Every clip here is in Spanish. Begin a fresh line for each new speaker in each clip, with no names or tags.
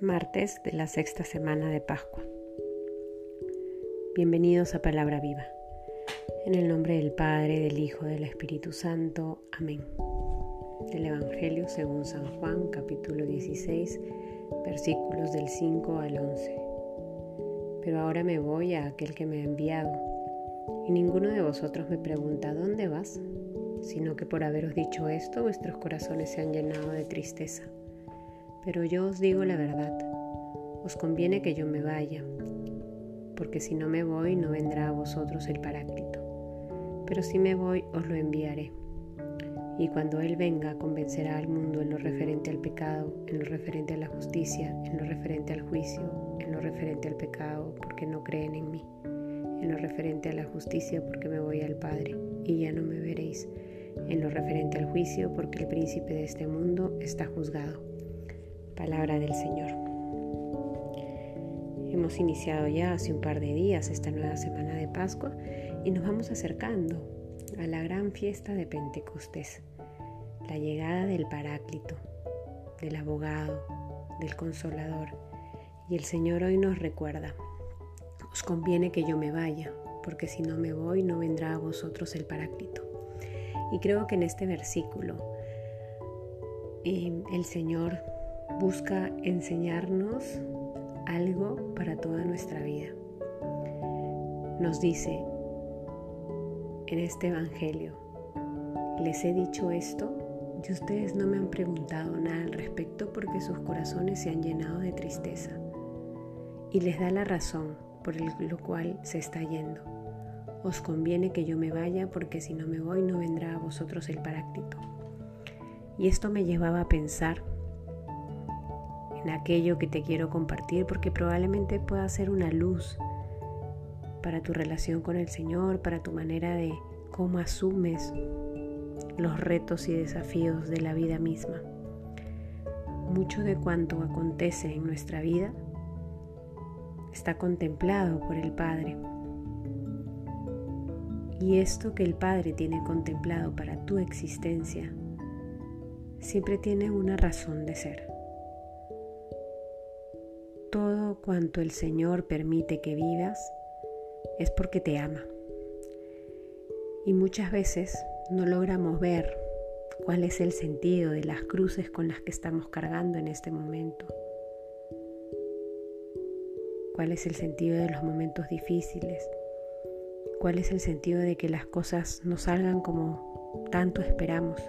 martes de la sexta semana de Pascua. Bienvenidos a Palabra Viva. En el nombre del Padre, del Hijo, del Espíritu Santo. Amén. Del Evangelio según San Juan, capítulo 16, versículos del 5 al 11. Pero ahora me voy a aquel que me ha enviado, y ninguno de vosotros me pregunta, ¿dónde vas? Sino que por haberos dicho esto, vuestros corazones se han llenado de tristeza. Pero yo os digo la verdad, os conviene que yo me vaya, porque si no me voy no vendrá a vosotros el Paráclito, pero si me voy os lo enviaré. Y cuando Él venga convencerá al mundo en lo referente al pecado, en lo referente a la justicia, en lo referente al juicio, en lo referente al pecado, porque no creen en mí, en lo referente a la justicia, porque me voy al Padre y ya no me veréis, en lo referente al juicio, porque el príncipe de este mundo está juzgado. Palabra del Señor. Hemos iniciado ya hace un par de días esta nueva semana de Pascua y nos vamos acercando a la gran fiesta de Pentecostés, la llegada del Paráclito, del abogado, del consolador. Y el Señor hoy nos recuerda, os conviene que yo me vaya, porque si no me voy no vendrá a vosotros el Paráclito. Y creo que en este versículo eh, el Señor busca enseñarnos algo para toda nuestra vida. Nos dice en este Evangelio, les he dicho esto y ustedes no me han preguntado nada al respecto porque sus corazones se han llenado de tristeza. Y les da la razón por lo cual se está yendo. Os conviene que yo me vaya porque si no me voy no vendrá a vosotros el paráclito. Y esto me llevaba a pensar aquello que te quiero compartir porque probablemente pueda ser una luz para tu relación con el Señor, para tu manera de cómo asumes los retos y desafíos de la vida misma. Mucho de cuanto acontece en nuestra vida está contemplado por el Padre. Y esto que el Padre tiene contemplado para tu existencia siempre tiene una razón de ser todo cuanto el Señor permite que vivas es porque te ama. Y muchas veces no logramos ver cuál es el sentido de las cruces con las que estamos cargando en este momento. ¿Cuál es el sentido de los momentos difíciles? ¿Cuál es el sentido de que las cosas no salgan como tanto esperamos?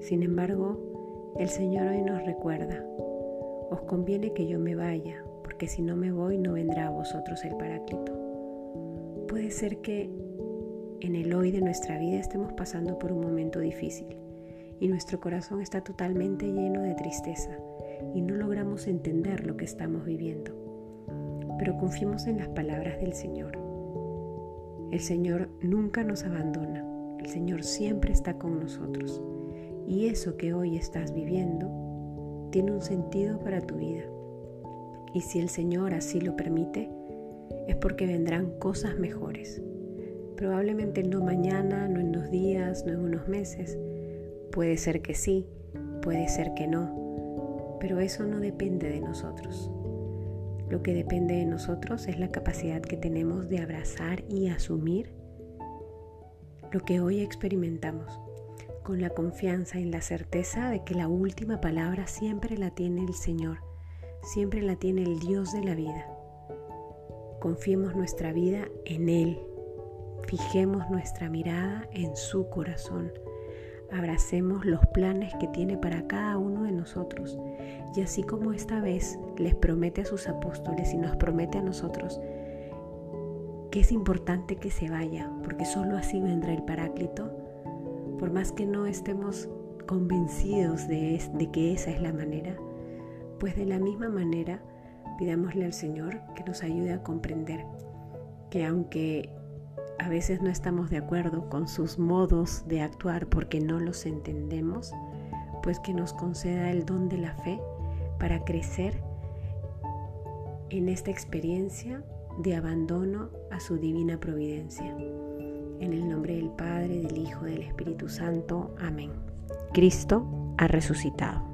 Sin embargo, el Señor hoy nos recuerda os conviene que yo me vaya, porque si no me voy no vendrá a vosotros el Paráclito. Puede ser que en el hoy de nuestra vida estemos pasando por un momento difícil y nuestro corazón está totalmente lleno de tristeza y no logramos entender lo que estamos viviendo. Pero confiemos en las palabras del Señor. El Señor nunca nos abandona, el Señor siempre está con nosotros y eso que hoy estás viviendo tiene un sentido para tu vida. Y si el Señor así lo permite, es porque vendrán cosas mejores. Probablemente no mañana, no en dos días, no en unos meses. Puede ser que sí, puede ser que no, pero eso no depende de nosotros. Lo que depende de nosotros es la capacidad que tenemos de abrazar y asumir lo que hoy experimentamos con la confianza y la certeza de que la última palabra siempre la tiene el Señor, siempre la tiene el Dios de la vida. Confiemos nuestra vida en Él, fijemos nuestra mirada en su corazón, abracemos los planes que tiene para cada uno de nosotros. Y así como esta vez les promete a sus apóstoles y nos promete a nosotros, que es importante que se vaya, porque solo así vendrá el Paráclito, por más que no estemos convencidos de, que esa es la manera, pues de la misma manera pidámosle al Señor que nos ayude a comprender que aunque a veces no estamos de acuerdo con sus modos de actuar porque no los entendemos, pues que nos conceda el don de la fe para crecer en esta experiencia de abandono a su divina providencia. En el nombre del Hijo, del Espíritu Santo. Amén. Cristo ha resucitado.